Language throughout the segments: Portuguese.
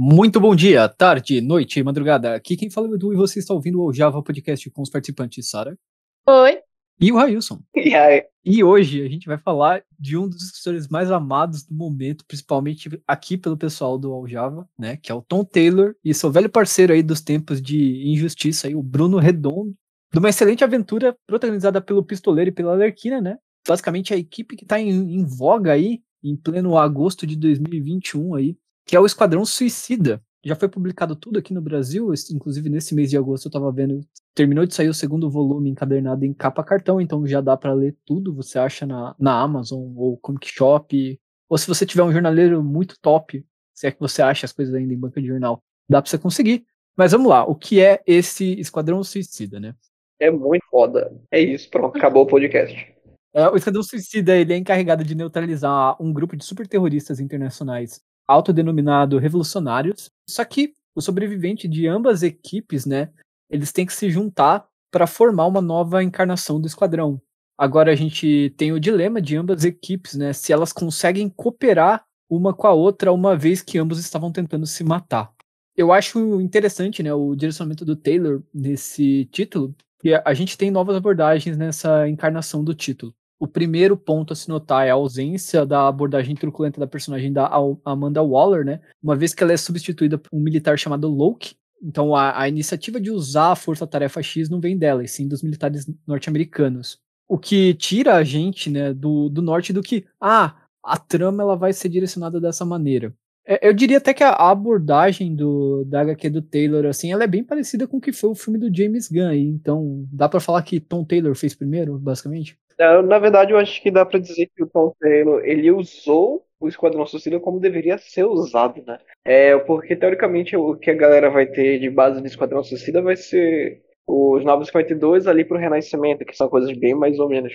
Muito bom dia, tarde, noite, madrugada. Aqui quem fala é o Edu e você está ouvindo o Java Podcast com os participantes Sara Oi. e o Railson. E aí? E hoje a gente vai falar de um dos escritores mais amados do momento, principalmente aqui pelo pessoal do Aljava, né? Que é o Tom Taylor e seu velho parceiro aí dos tempos de injustiça aí, o Bruno Redondo. De uma excelente aventura protagonizada pelo Pistoleiro e pela Alerquina, né? Basicamente a equipe que tá em, em voga aí, em pleno agosto de 2021 aí, que é o Esquadrão Suicida. Já foi publicado tudo aqui no Brasil, inclusive nesse mês de agosto eu tava vendo, terminou de sair o segundo volume encadernado em capa cartão, então já dá pra ler tudo, você acha na, na Amazon ou Comic Shop, ou se você tiver um jornaleiro muito top, se é que você acha as coisas ainda em banca de jornal, dá pra você conseguir. Mas vamos lá, o que é esse Esquadrão Suicida, né? É muito foda. É isso, pronto, acabou o podcast. É, o Esquadrão Suicida ele é encarregado de neutralizar um grupo de superterroristas internacionais autodenominado revolucionários. Só que o sobrevivente de ambas equipes, né, eles têm que se juntar para formar uma nova encarnação do esquadrão. Agora a gente tem o dilema de ambas equipes, né, se elas conseguem cooperar uma com a outra uma vez que ambos estavam tentando se matar. Eu acho interessante, né, o direcionamento do Taylor nesse título, que a gente tem novas abordagens nessa encarnação do título. O primeiro ponto a se notar é a ausência da abordagem truculenta da personagem da Amanda Waller, né? Uma vez que ela é substituída por um militar chamado Loki. Então a, a iniciativa de usar a força-tarefa X não vem dela, e sim dos militares norte-americanos. O que tira a gente, né, do, do norte do que, ah, a trama ela vai ser direcionada dessa maneira. É, Eu diria até que a abordagem do, da HQ do Taylor, assim, ela é bem parecida com o que foi o filme do James Gunn. Então, dá pra falar que Tom Taylor fez primeiro, basicamente? Na, na verdade, eu acho que dá pra dizer que o Tom Taylor, ele usou o Esquadrão Suicida como deveria ser usado, né? É, porque, teoricamente, o que a galera vai ter de base do Esquadrão Suicida vai ser os 952 ali pro Renascimento, que são coisas bem mais ou menos.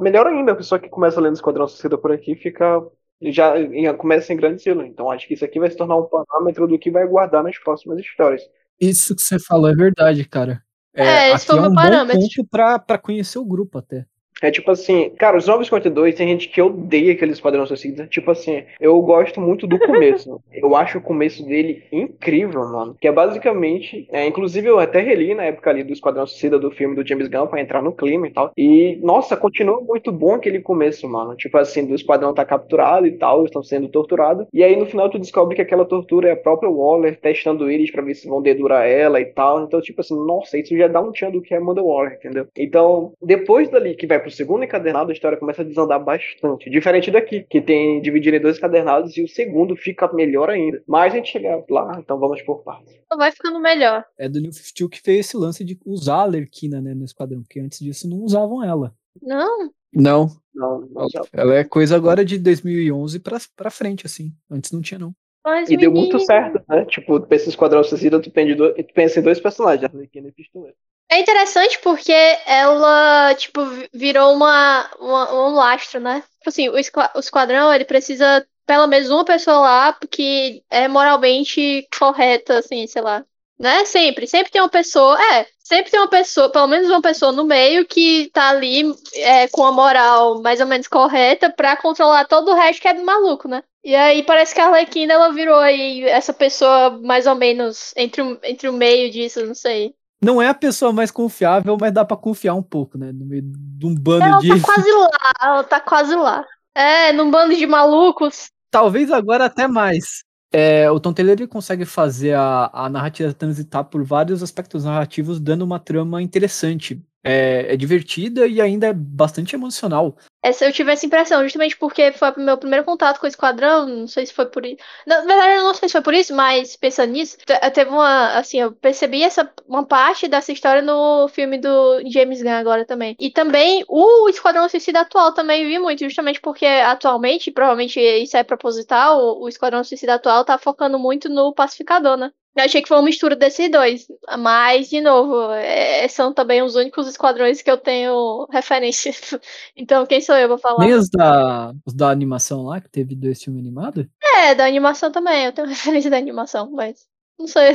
Melhor ainda, a pessoa que começa lendo Esquadrão Suicida por aqui fica... Já em- começa em grande estilo. Então, acho que isso aqui vai se tornar um parâmetro do que vai guardar nas próximas histórias. Isso que você falou é verdade, cara. É, esse aqui foi o é meu um bom parâmetro. ponto pra, pra conhecer o grupo até. É tipo assim, cara, os 952 tem gente que odeia aquele Esquadrão Suicida. Tipo assim, eu gosto muito do começo. eu acho o começo dele incrível, mano. Que é basicamente, é, inclusive eu até reli na época ali do Esquadrão Suicida do filme do James Gunn pra entrar no clima e tal. E, nossa, continua muito bom aquele começo, mano. Tipo assim, do Esquadrão tá capturado e tal, estão sendo torturados. E aí no final tu descobre que aquela tortura é a própria Waller testando eles pra ver se vão dedurar ela e tal. Então, tipo assim, nossa, isso já dá um tchan do que é Amanda Waller, entendeu? Então, depois dali que vai pro segundo encadernado, a história começa a desandar bastante. Diferente daqui, que tem dividido em dois encadernados e o segundo fica melhor ainda. Mas a gente chega lá, então vamos por partes. Vai ficando melhor. É do New 52 que fez esse lance de usar a Lerquina, né, no esquadrão, porque antes disso não usavam ela. Não, Não, Não, não ela é coisa agora de 2011 pra, pra frente, assim. Antes não tinha, não. mas E deu muito menino. certo, né? Tipo, pensa em Esquadrão Suicida, tu pensa em dois, tu pensa em dois personagens, Arlequina e Pistoleiro. É interessante porque ela, tipo, vi- virou uma, uma- um lastro, né? Tipo assim, o, esqua- o esquadrão, ele precisa pelo menos uma pessoa lá que é moralmente correta, assim, sei lá. Né? Sempre, sempre tem uma pessoa, é, sempre tem uma pessoa, pelo menos uma pessoa no meio que tá ali é, com a moral mais ou menos correta pra controlar todo o resto que é do maluco, né? E aí parece que a Arlequina, ela virou aí essa pessoa mais ou menos entre, entre o meio disso, não sei. Não é a pessoa mais confiável, mas dá pra confiar um pouco, né? No meio de um bando Ela de. tá quase lá, ela tá quase lá. É, num bando de malucos. Talvez agora até mais. É, o Tom Taylor ele consegue fazer a, a narrativa transitar por vários aspectos narrativos, dando uma trama interessante. É, é divertida e ainda é bastante emocional. Essa eu tive essa impressão, justamente porque foi o meu primeiro contato com o Esquadrão, não sei se foi por isso. Na verdade, eu não sei se foi por isso, mas pensando nisso, te- teve uma, assim, eu percebi essa, uma parte dessa história no filme do James Gunn agora também. E também o Esquadrão Suicida atual também vi muito, justamente porque atualmente, provavelmente isso é proposital, o Esquadrão Suicida atual tá focando muito no Pacificador, né? Eu achei que foi uma mistura desses dois. Mas, de novo, é- são também os únicos esquadrões que eu tenho referência. Então, quem sou eu pra falar? Nem os da, os da animação lá, que teve dois filmes animados. É, da animação também. Eu tenho referência da animação, mas. Não sei.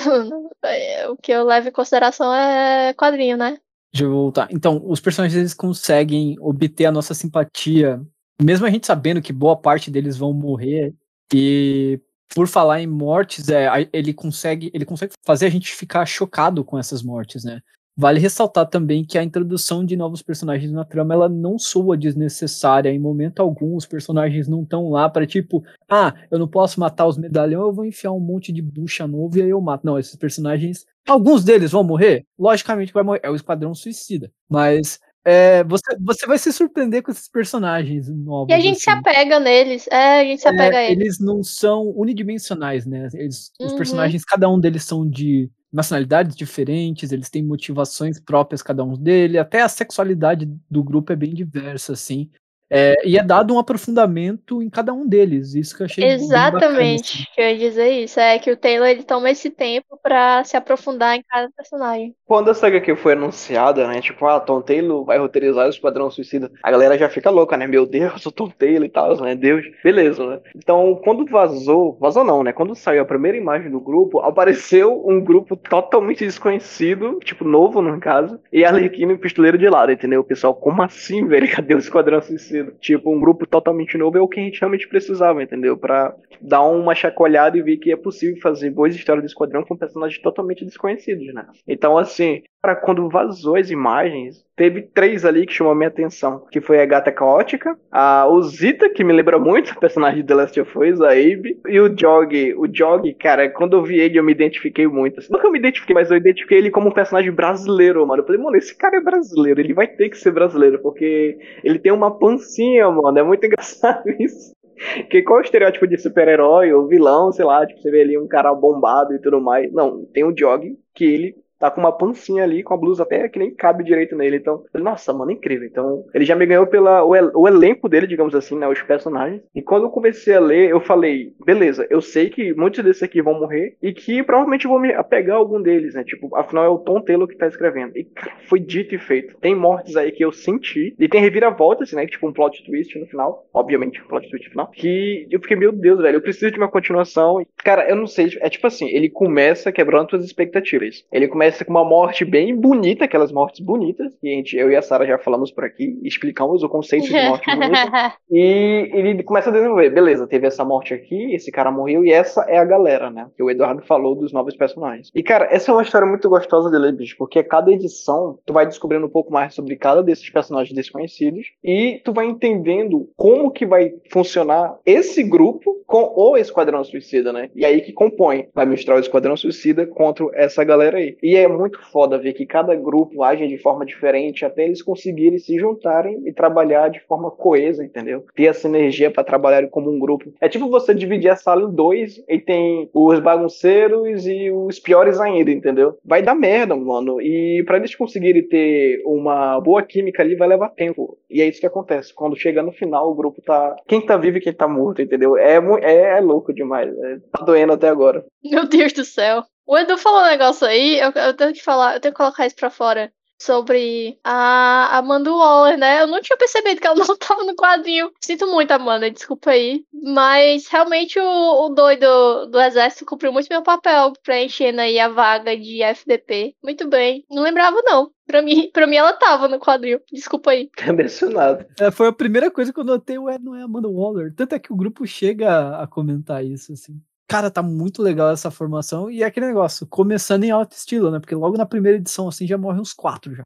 é, O que eu levo em consideração é quadrinho, né? Deixa eu voltar. Então, os personagens eles conseguem obter a nossa simpatia, mesmo a gente sabendo que boa parte deles vão morrer, e por falar em mortes, é, ele consegue ele consegue fazer a gente ficar chocado com essas mortes, né? Vale ressaltar também que a introdução de novos personagens na trama ela não soa desnecessária em momento algum. Os personagens não estão lá para tipo, ah, eu não posso matar os medalhões, eu vou enfiar um monte de bucha novo e aí eu mato. Não, esses personagens, alguns deles vão morrer. Logicamente vai morrer. É o Esquadrão Suicida. Mas é, você, você vai se surpreender com esses personagens novos. E a gente assim. se apega neles. É, a gente se apega é, a eles. Eles não são unidimensionais, né? Eles, Uhum. Os personagens, cada um deles são de nacionalidades diferentes, eles têm motivações próprias, cada um deles, até a sexualidade do grupo é bem diversa, assim. É, e é dado um aprofundamento em cada um deles, isso que eu achei bem bacana, Exatamente, assim. que eu ia dizer isso. É que o Taylor ele toma esse tempo pra se aprofundar em cada personagem. Quando essa HQ foi anunciada, né? Tipo, ah, Tom Taylor vai roteirizar o Esquadrão Suicida. A galera já fica louca, né? Meu Deus, o Tom Taylor e tal, né? Deus. Beleza, né? Então, quando vazou, vazou não, né? Quando saiu a primeira imagem do grupo, apareceu um grupo totalmente desconhecido, tipo, novo no caso, e Arlequino e o Pistoleiro de lado, entendeu? O pessoal, como assim, velho? Cadê o Esquadrão Suicida? Tipo, um grupo totalmente novo é o que a gente realmente precisava, entendeu? Pra dar uma chacoalhada e ver que é possível fazer boas histórias do Esquadrão com personagens totalmente desconhecidos, né? Então, assim, para quando vazou as imagens, teve três ali que chamou minha atenção, que foi a Gata Caótica, a Ozita, que me lembra muito o personagem de The Last of Us, a Abe, e o Jog. O Jog, cara, quando eu vi ele, eu me identifiquei muito. Assim, nunca me identifiquei, mas eu identifiquei ele como um personagem brasileiro, mano. Eu falei, mano, esse cara é brasileiro, ele vai ter que ser brasileiro, porque ele tem uma pancinha, mano. É muito engraçado isso. Que qual é o estereótipo de super-herói ou vilão, sei lá, tipo, você vê ali um cara bombado e tudo mais. Não, tem o Jog, que ele tá com uma pancinha ali, com a blusa até que nem cabe direito nele. Então, nossa, mano, incrível. Então, ele já me ganhou pela o, el, o, elenco dele, digamos assim, né, os personagens. E quando eu comecei a ler, eu falei, beleza, eu sei que muitos desses aqui vão morrer e que provavelmente vou me apegar a algum deles, né? Tipo, afinal é o Tom Taylor que tá escrevendo. E cara, foi dito e feito. Tem mortes aí que eu senti e tem reviravoltas, né, tipo um plot twist no final, obviamente, um plot twist no final, que eu fiquei, meu Deus, velho, eu preciso de uma continuação. Cara, eu não sei, é tipo assim, ele começa quebrando suas expectativas. Ele começa com uma morte bem bonita, aquelas mortes bonitas, que a gente, eu e a Sara já falamos por aqui, explicamos o conceito de morte bonita. e ele começa a desenvolver, beleza, teve essa morte aqui, esse cara morreu, e essa é a galera, né? Que o Eduardo falou dos novos personagens. E, cara, essa é uma história muito gostosa de ler, bicho, porque cada edição tu vai descobrindo um pouco mais sobre cada desses personagens desconhecidos, e tu vai entendendo como que vai funcionar esse grupo com o Esquadrão Suicida, né? E aí que compõe, vai mostrar o Esquadrão Suicida contra essa galera aí. E é muito foda ver que cada grupo age de forma diferente até eles conseguirem se juntarem e trabalhar de forma coesa, entendeu? Ter essa energia para trabalhar como um grupo. É tipo você dividir a sala em dois e tem os bagunceiros e os piores ainda, entendeu? Vai dar merda, mano. E para eles conseguirem ter uma boa química ali vai levar tempo. E é isso que acontece. Quando chega no final, o grupo tá. Quem tá vivo e quem tá morto, entendeu? É, é, é louco demais. É, tá doendo até agora. Meu Deus do céu. O Edu falou um negócio aí, eu, eu, tenho que falar, eu tenho que colocar isso pra fora. Sobre a Amanda Waller, né? Eu não tinha percebido que ela não tava no quadrinho. Sinto muito, Amanda, desculpa aí. Mas realmente o, o doido do exército cumpriu muito meu papel, preenchendo aí a vaga de FDP. Muito bem. Não lembrava, não. Pra mim, pra mim ela tava no quadril. Desculpa aí. Mencionado. É, foi a primeira coisa que eu notei, ué, não é Amanda Waller. Tanto é que o grupo chega a comentar isso, assim cara, tá muito legal essa formação. E é aquele negócio, começando em alto estilo, né? Porque logo na primeira edição, assim, já morre uns quatro já.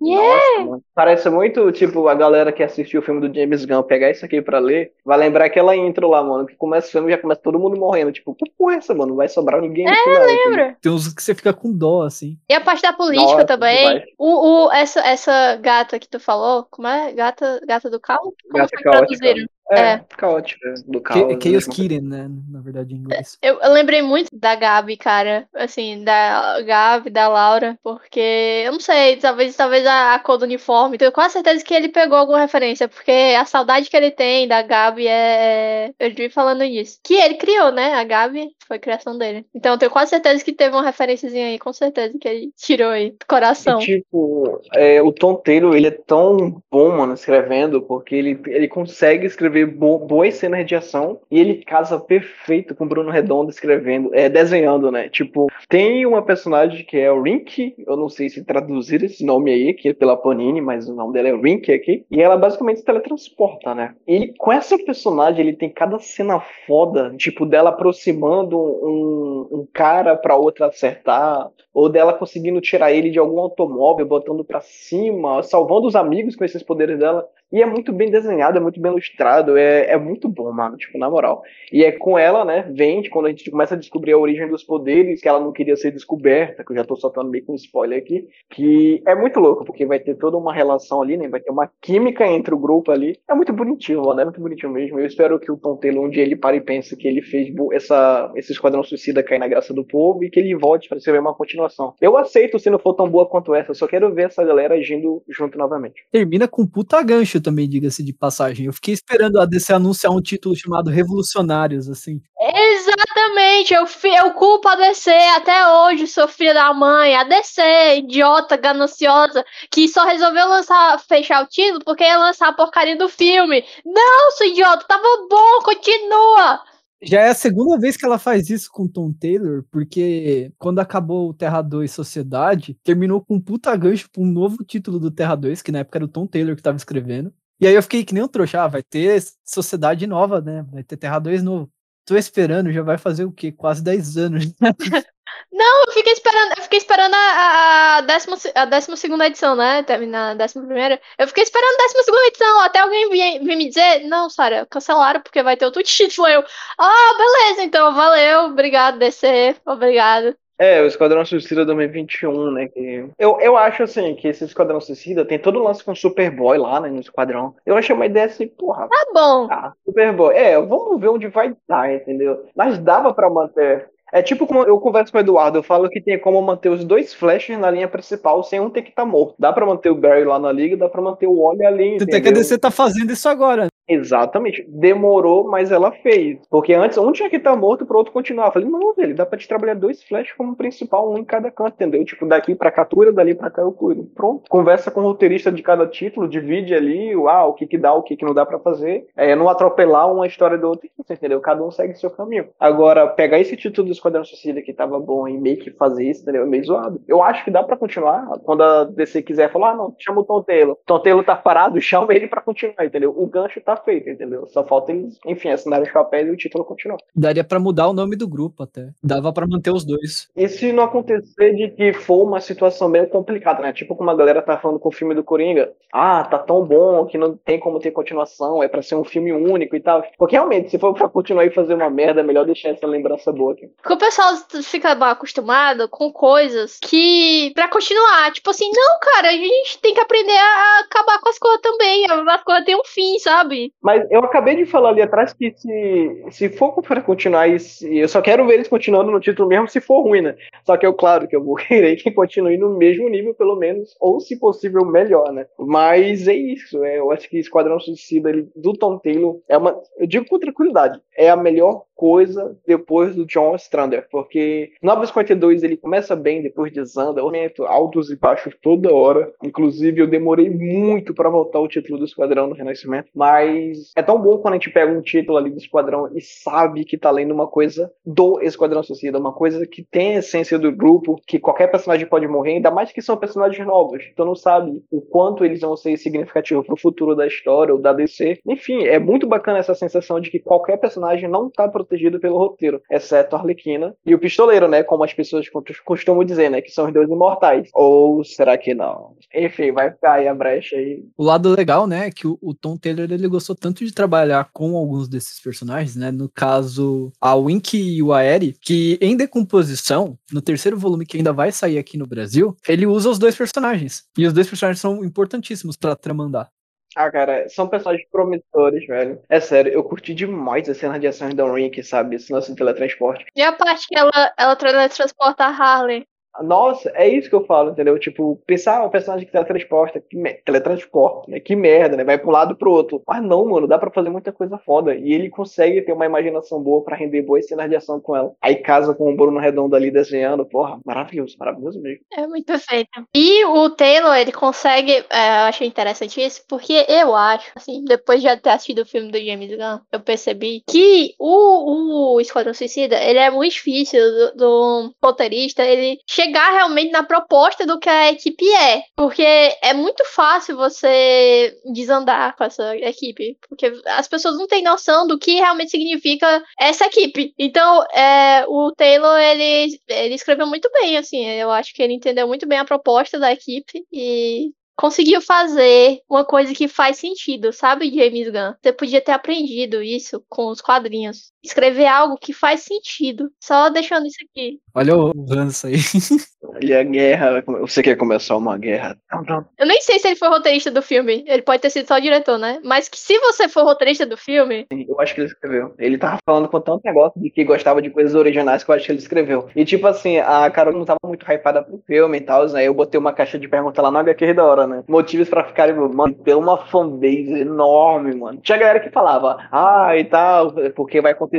Yeah! Nossa, Parece muito, tipo, a galera que assistiu o filme do James Gunn pegar isso aqui pra ler, vai lembrar aquela intro lá, mano, que começa o filme e já começa todo mundo morrendo. Tipo, que porra é essa, mano? Não vai sobrar ninguém é, final. lembra? Tem uns que você fica com dó, assim. E a parte da política Nossa, também. O, o, essa, essa gata que tu falou, como é? Gata, gata do caos? Como Gata foi caótica. traduziram? É, É. caótica, do caos. Chaos mesmo. Kitten, né? Na verdade, em inglês. Eu, eu lembrei muito da Gabi, cara. Assim, da Gabi, da Laura. Porque, eu não sei, talvez, talvez a, a cor do uniforme. Tenho quase certeza que ele pegou alguma referência. Porque a saudade que ele tem da Gabi é. Eu vi falando isso. Que ele criou, né? A Gabi foi criação dele. Então eu tenho quase certeza que teve uma referênciazinha aí, com certeza, que ele tirou aí do coração. E, tipo, é, o Tom Taylor, ele é tão bom, mano, escrevendo, porque ele, ele consegue escrever vê bo boas cenas de ação e ele casa perfeito com o Bruno Redondo escrevendo, é, desenhando, né? Tipo, tem uma personagem que é o Rink, eu não sei se traduzir esse nome aí, que é pela Panini, mas o nome dela é Rink aqui, e ela basicamente se teletransporta, né? E com essa personagem, ele tem cada cena foda, tipo, dela aproximando um, um cara pra outra acertar, ou dela conseguindo tirar ele de algum automóvel, botando pra cima, salvando os amigos com esses poderes dela. E é muito bem desenhado, é muito bem ilustrado, é, é muito bom, mano, tipo, na moral. E é com ela, né, vem quando a gente começa a descobrir a origem dos poderes, que ela não queria ser descoberta, que eu já tô soltando meio com spoiler aqui, que é muito louco, porque vai ter toda uma relação ali, né, vai ter uma química entre o grupo ali. É muito bonitinho, mano, é muito bonitinho mesmo. Eu espero que o Tom Taylor, um dia ele pare e pense que ele fez essa, esse Esquadrão Suicida cair na graça do povo e que ele volte para ser uma continuação. Eu aceito se não for tão boa quanto essa, só quero ver essa galera agindo junto novamente. Termina com puta gancho também, diga-se de passagem. Eu fiquei esperando a DC anunciar um título chamado Revolucionários, assim. Exatamente, eu, eu culpo a DC até hoje, sou filha da mãe. A DC, idiota, gananciosa, que só resolveu lançar, fechar o título porque ia lançar a porcaria do filme. Não, sou idiota, tava bom, continua. Já é a segunda vez que ela faz isso com Tom Taylor, porque quando acabou o Terra 2 Sociedade, terminou com um puta gancho pra um novo título do Terra 2, que na época era o Tom Taylor que tava escrevendo. E aí eu fiquei que nem um trouxa, ah, vai ter sociedade nova, né? Vai ter Terra 2 novo. Tô esperando, já vai fazer o quê? Quase 10 anos. Não, eu fiquei esperando, eu fiquei esperando décima, a décima segunda edição, né? Terminar a décima primeira. Eu fiquei esperando a décima segunda edição, até alguém vir, vir me dizer, não, Sara, cancelaram porque vai ter outro título. Eu, ah, beleza, então, valeu, obrigado, DC, obrigado. É, o Esquadrão Suicida 2021, né? Que... Eu, eu acho assim que esse Esquadrão Suicida tem todo o lance com o Superboy lá, né? No Esquadrão. Eu achei uma ideia assim, porra. Tá bom. Ah, Superboy. É, vamos ver onde vai dar, entendeu? Mas dava para manter. É tipo como eu converso com o Eduardo, eu falo que tem como manter os dois Flashes na linha principal sem um ter que estar tá morto. Dá para manter o Barry lá na liga, dá para manter o Wally ali. Entendeu? Tem que DC tá fazendo isso agora. Exatamente. Demorou, mas ela fez. Porque antes um tinha que estar tá morto pro outro continuar. Eu falei, não, velho, dá pra te trabalhar dois flash como principal, um em cada canto, entendeu? Tipo, daqui pra cá dali pra cá eu. Pronto. Conversa com o roteirista de cada título, divide ali, ah, o que que dá, o que que não dá pra fazer. É não atropelar uma história do outro, entendeu? Cada um segue seu caminho. Agora, pegar esse título do Esquadrão Suicida que tava bom e meio que fazer isso, entendeu? É meio zoado. Eu acho que dá pra continuar. Quando a DC quiser falar, ah, não, chama o. Tom Taylor tá parado, chama ele pra continuar, entendeu? O gancho tá feito, entendeu? Só falta eles, enfim, assinarem os papéis e o título continuar. Daria para mudar o nome do grupo até. Dava para manter os dois. E se não acontecer de que for uma situação bem complicada, né? Tipo como a galera tá falando com o filme do Coringa. Ah, tá tão bom que não tem como ter continuação, é para ser um filme único e tal. Porque realmente, se for pra continuar e fazer uma merda, é melhor deixar essa lembrança boa aqui. Porque o pessoal fica acostumado com coisas que. para continuar. Tipo assim, não, cara, a gente tem que aprender a acabar com as coisas também. As coisas têm um fim, sabe? Mas eu acabei de falar ali atrás que se, se for para continuar isso, eu só quero ver eles continuando no título mesmo se for ruim, né? Só que eu, claro, que eu vou querer que continue no mesmo nível, pelo menos, ou se possível, melhor, né? Mas é isso, é, eu acho que Esquadrão Suicida ele, do Tom Taylor é uma. Eu digo com tranquilidade, é a melhor coisa depois do John Strander, porque 952 ele começa bem, depois desanda, aumento altos e baixos toda hora. Inclusive, eu demorei muito para voltar o título do Esquadrão do Renascimento, mas é tão bom quando a gente pega um título ali do Esquadrão e sabe que tá lendo uma coisa do Esquadrão Suicida, uma coisa que tem a essência do grupo, que qualquer personagem pode morrer, ainda mais que são personagens novos. Então não sabe o quanto eles vão ser significativos pro futuro da história ou da DC. Enfim, é muito bacana essa sensação de que qualquer personagem não tá protegido pelo roteiro, exceto a Arlequina e o Pistoleiro, né? Como as pessoas costumam dizer, né? Que são os dois imortais. Ou será que não? Enfim, vai ficar aí a brecha aí. O lado legal, né? É que o, Tom Taylor ele gostou tanto de trabalhar com alguns desses personagens, né? No caso, a Wink e o Aeri, que em decomposição, no terceiro volume que ainda vai sair aqui no Brasil, ele usa os dois personagens. E os dois personagens são importantíssimos pra tramandar. Ah, cara, são personagens promissores, velho. É sério, eu curti demais a cena de ação da Rink, sabe? Esse lance teletransporte. E a parte que ela, ela teletransporta a Harley? Nossa, é isso que eu falo, entendeu? Tipo, pensar um personagem que teletransporta, que me... teletransporta, né? Que merda, né? Vai um lado pro outro. Mas não, mano, dá pra fazer muita coisa foda. E ele consegue ter uma imaginação boa para render boas cenas de ação com ela. Aí casa com o Bruno Redondo ali desenhando, porra, maravilhoso, maravilhoso mesmo. É muito perfeito. E o Taylor, ele consegue, é, eu achei interessante isso, porque eu acho, assim, depois de ter assistido o filme do James Gunn, eu percebi que o, o Esquadrão Suicida, ele é muito difícil do, do roteirista, ele chegar realmente na proposta do que a equipe é. Porque é muito fácil você desandar com essa equipe. Porque as pessoas não têm noção do que realmente significa essa equipe. Então, é, o Taylor, ele, ele escreveu muito bem, assim. Eu acho que ele entendeu muito bem a proposta da equipe e conseguiu fazer uma coisa que faz sentido, sabe, James Gunn? Você podia ter aprendido isso com os quadrinhos. Escrever algo que faz sentido. Só deixando isso aqui. Olha o ranço aí. Olha a guerra. Você quer começar uma guerra? Eu nem sei se ele foi roteirista do filme. Ele pode ter sido só diretor, né? Mas que se você for roteirista do filme. Eu acho que ele escreveu. Ele tava falando com tanto negócio de que gostava de coisas originais que eu acho que ele escreveu. E tipo assim, a Carol não tava muito hypada pro filme e tal, né? Eu botei uma caixa de pergunta lá no HQ da hora, né? Motivos pra ficarem, mano, ter uma fanbase enorme, mano. Tinha galera que falava, ah, e tal, porque vai acontecer,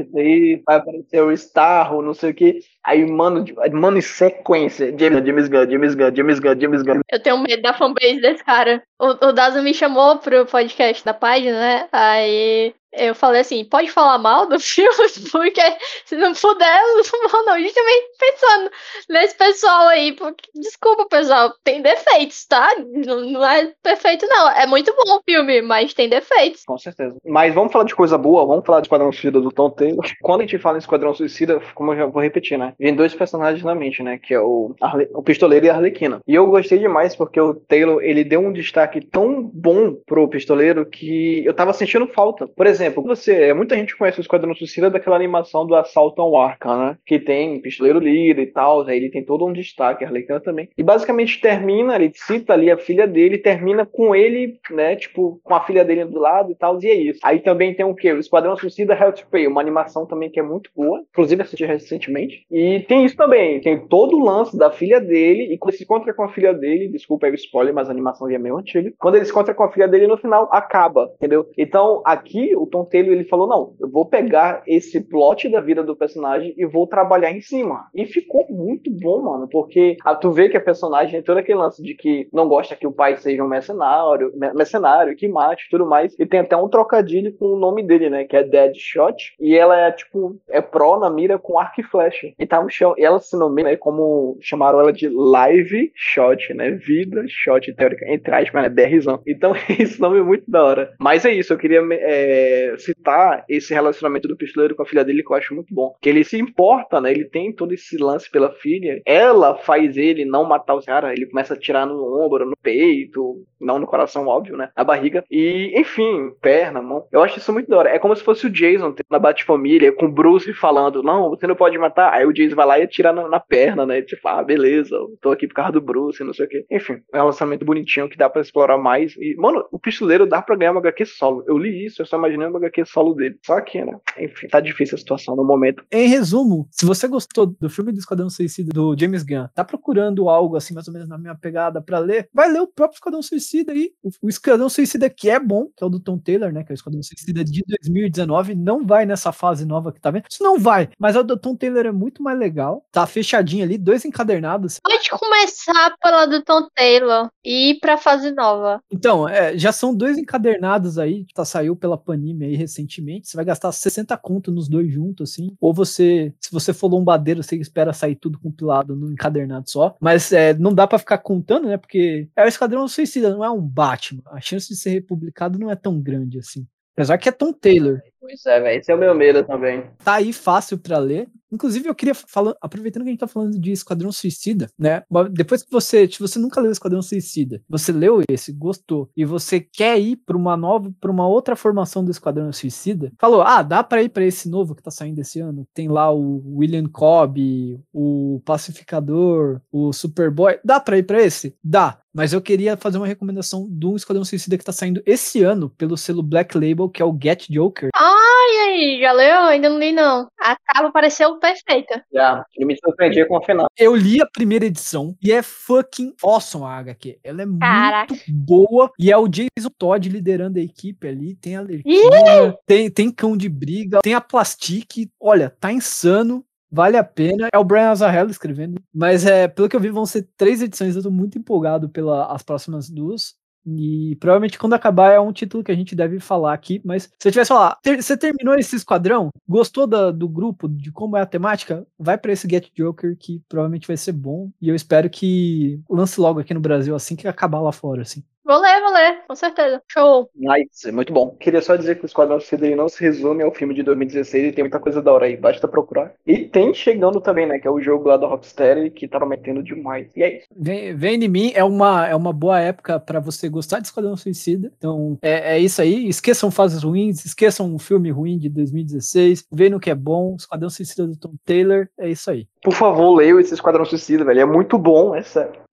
vai aparecer o Starro, não sei o que. Aí, mano, mano, em sequência, James, James Gunn, James Gunn, James Gunn, James Gunn. Eu tenho medo da fanbase desse cara. O, o Dazo me chamou pro podcast da página, né? Aí eu falei assim, pode falar mal do filme, porque se não puder, eu não vou não. Justamente pensando nesse pessoal aí, porque, desculpa, pessoal, tem defeitos, tá? Não, não, é perfeito, não. É muito bom o filme, mas tem defeitos. Com certeza. Mas vamos falar de coisa boa, vamos falar de Esquadrão Suicida do Tom Taylor. Quando a gente fala em Esquadrão Suicida, como eu já vou repetir, né? Vem dois personagens na mente, né? Que é o, Arle... o Pistoleiro e a Arlequina. E eu gostei demais porque o Taylor, ele deu um destaque tão bom pro Pistoleiro que eu tava sentindo falta. Por exemplo, você, muita gente conhece o Esquadrão Suicida daquela animação do Assalto ao Arkham, né? Que tem Pistoleiro Líder e tal, aí ele tem todo um destaque, a Arlequina também. E basicamente termina, ele cita ali a filha dele, termina com ele, né? Tipo, com a filha dele do lado e tal, e é isso. Aí também tem o quê? O Esquadrão Suicida Pay, uma animação também que é muito boa, inclusive assisti recentemente. E tem isso também, tem todo o lance da filha dele, e quando ele se encontra com a filha dele, desculpa aí o spoiler, mas a animação já é meio antiga. Quando ele se encontra com a filha dele, no final acaba, entendeu? Então, aqui o Tom Taylor ele falou: não, eu vou pegar esse plot da vida do personagem e vou trabalhar em cima. E ficou muito bom, mano, porque a, tu vê que a personagem tem todo aquele lance de que não gosta que o pai seja um mercenário, mercenário, que mate tudo mais. E tem até um trocadilho com o nome dele, né? Que é Deadshot. E ela é tipo, é pró na mira com arco e flecha. E tá no chão. Ela se nomeia né, como chamaram ela de Live Shot, né? Vida Shot, teórica, entre aspas, né? BRzão. Então, esse nome é muito da hora. Mas é isso, eu queria é, citar esse relacionamento do pistoleiro com a filha dele que eu acho muito bom. Que ele se importa, né? Ele tem todo esse lance pela filha. Ela faz ele não matar os caras. Ele começa a tirar no ombro, no peito, não no coração, óbvio, né? Na barriga. E, enfim, perna, mão. Eu acho isso muito da hora. É como se fosse o Jason na Bate-Família, com o Bruce falando: Não, você não pode matar. Aí o Jason vai lá e atira na, na perna, né? Tipo, ah, beleza, eu tô aqui por causa do Bruce, não sei o quê. Enfim, é um lançamento bonitinho que dá para explorar mais. E, mano, o pistoleiro dá pra ganhar uma HQ solo. Eu li isso, eu só imaginei uma HQ solo dele. Só que, né? Enfim, tá difícil a situação no momento. Em resumo, se você gostou do filme do Esquadrão Suicida do James Gunn, tá procurando algo assim, mais ou menos na minha pegada para ler, vai ler o próprio Esquadrão Suicida aí. O, o Esquadrão Suicida que é bom, que é o do Tom Taylor, né? Que é o Esquadrão Suicida de 2019. Não vai nessa fase nova que tá vendo. Isso não vai, mas o do Tom Taylor é muito mais legal. Tá fechadinho ali, dois encadernados. Pode começar pela do Tom Taylor e ir pra fase nova. Então, é, já são dois encadernados aí, tá saiu pela Panini aí recentemente. Você vai gastar 60 conto nos dois juntos, assim. Ou você, se você for lombadeiro, você espera sair tudo compilado no encadernado só. Mas é, não dá para ficar contando, né? Porque é o Esquadrão Suicida, não é um Batman. A chance de ser republicado não é tão grande assim. Apesar que é Tom Taylor. Pois é, velho. Esse é o meu medo também. Tá aí fácil para ler. Inclusive, eu queria falar, aproveitando que a gente tá falando de Esquadrão Suicida, né? Depois que você, se você nunca leu Esquadrão Suicida, você leu esse, gostou, e você quer ir para uma nova, para uma outra formação do Esquadrão Suicida, falou: "Ah, dá para ir para esse novo que tá saindo esse ano. Tem lá o William Cobb, o Pacificador, o Superboy. Dá para ir para esse? Dá. Mas eu queria fazer uma recomendação de um Esquadrão Suicida que tá saindo esse ano pelo selo Black Label, que é o Get Joker. Ai, aí, já leu? Ainda não li, não. A capa pareceu perfeita. Já, eu me surpreendi com o final. Eu li a primeira edição e é fucking awesome a HQ. Ela é Caraca. muito boa e é o Jason Todd liderando a equipe ali. Tem a Lerquinha, tem, tem cão de briga, tem a Plastique. Olha, tá insano. Vale a pena. É o Brian Azzarello escrevendo. Mas é, pelo que eu vi, vão ser três edições. Eu tô muito empolgado pelas próximas duas. E provavelmente quando acabar é um título que a gente deve falar aqui. Mas se eu tivesse falar, ter- você terminou esse esquadrão? Gostou da- do grupo, de como é a temática? Vai pra esse Get Joker que provavelmente vai ser bom. E eu espero que lance logo aqui no Brasil assim que acabar lá fora, assim. Vou ler, vou ler, com certeza. Show. Nice, muito bom. Queria só dizer que o Esquadrão Suicida não se resume ao filme de 2016 e tem muita coisa da hora aí, basta procurar. E tem chegando também, né, que é o jogo lá da Rocksteady que tá prometendo demais. E é isso. Vem, vem em mim é uma, é uma boa época pra você gostar de Esquadrão Suicida. Então é, é isso aí. Esqueçam fases ruins, esqueçam um filme ruim de 2016. Vem no que é bom. Esquadrão Suicida do Tom Taylor. É isso aí. Por favor, leia esse Esquadrão Suicida, velho. É muito bom, é sério.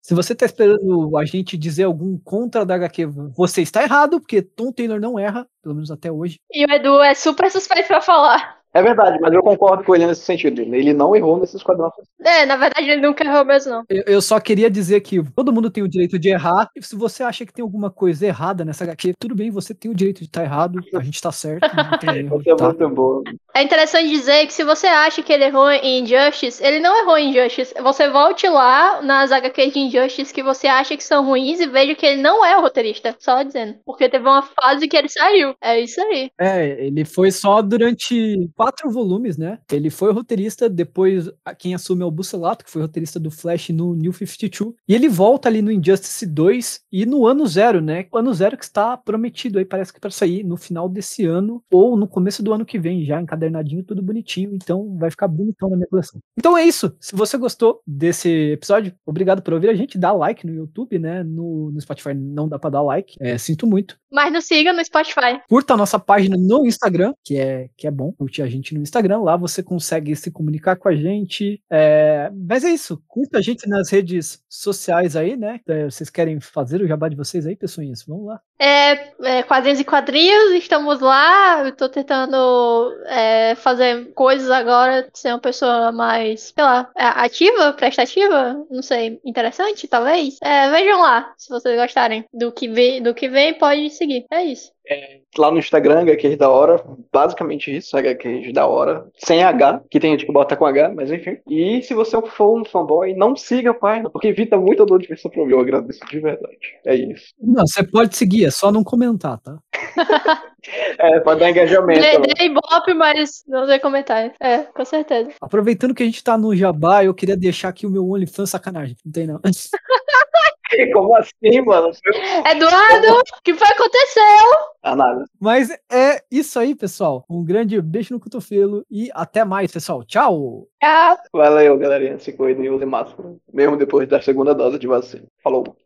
Se você tá esperando a gente dizer algum contra da HQ, você está errado, porque Tom Taylor não erra, pelo menos até hoje. E o Edu é super suspeito pra falar. É verdade, mas eu concordo com ele nesse sentido. Ele não errou nesse Esquadrão Suicida. É, na verdade ele nunca errou mesmo, não. Eu, eu só queria dizer que todo mundo tem o direito de errar. E se você acha que tem alguma coisa errada nessa HQ, tudo bem, você tem o direito de estar errado. A gente tá certo, não tem erro, é tá? muito. É interessante dizer que se você acha que ele errou em Injustice, ele não errou em Injustice. Você volte lá nas HQs de Injustice que você acha que são ruins e veja que ele não é o roteirista. Só dizendo. Porque teve uma fase que ele saiu. É isso aí. É, ele foi só durante quatro volumes, né? Ele foi roteirista, depois quem assume é o Bucelato, que foi roteirista do Flash no New 52. E ele volta ali no Injustice 2 e no ano zero, né? O ano zero que está prometido aí, parece que para sair no final desse ano ou no começo do ano que vem, já encadernadinho, tudo bonitinho. Então vai ficar bonitão na minha coleção. Então é isso. Se você gostou desse episódio, obrigado por ouvir a gente. Dá like no YouTube, né? No, no Spotify não dá pra dar like. É, sinto muito. Mas nos siga no Spotify. Curta a nossa página no Instagram, que é, que é bom curtir a gente no Instagram. Lá você consegue se comunicar com a gente. É, mas é isso. Curta a gente nas redes sociais aí, né? É, vocês querem fazer o jabá de vocês aí, pessoinhas? Vamos lá. É, é, quadrinhos e quadrinhos, estamos lá. Eu tô tentando é, fazer coisas agora, ser uma pessoa mais, sei lá, ativa, prestativa, não sei, interessante, talvez. É, vejam lá, se vocês gostarem do que vem, do que vem, pode seguir. É isso. Lá no Instagram, HQs da hora, basicamente isso, HQs da hora, sem H, que tem gente que bota com H, mas enfim. E se você for um fanboy, não siga a página, porque evita muita dor de cabeça pra mim, eu agradeço de verdade. É isso. Não, você pode seguir, é só não comentar, tá? É, pode dar engajamento. Dei, dei ibope, mas não dei comentário. É, com certeza. Aproveitando que a gente tá no jabá, eu queria deixar aqui o meu OnlyFans sacanagem. Não tem não. Como assim, mano? Eduardo, o que foi que aconteceu? Ah, nada. Mas é isso aí, pessoal. Um grande beijo no cotovelo e até mais, pessoal. Tchau! Tchau. Valeu, galerinha. Se cuidem e usem máscara. Mesmo depois da segunda dose de vacina. Falou.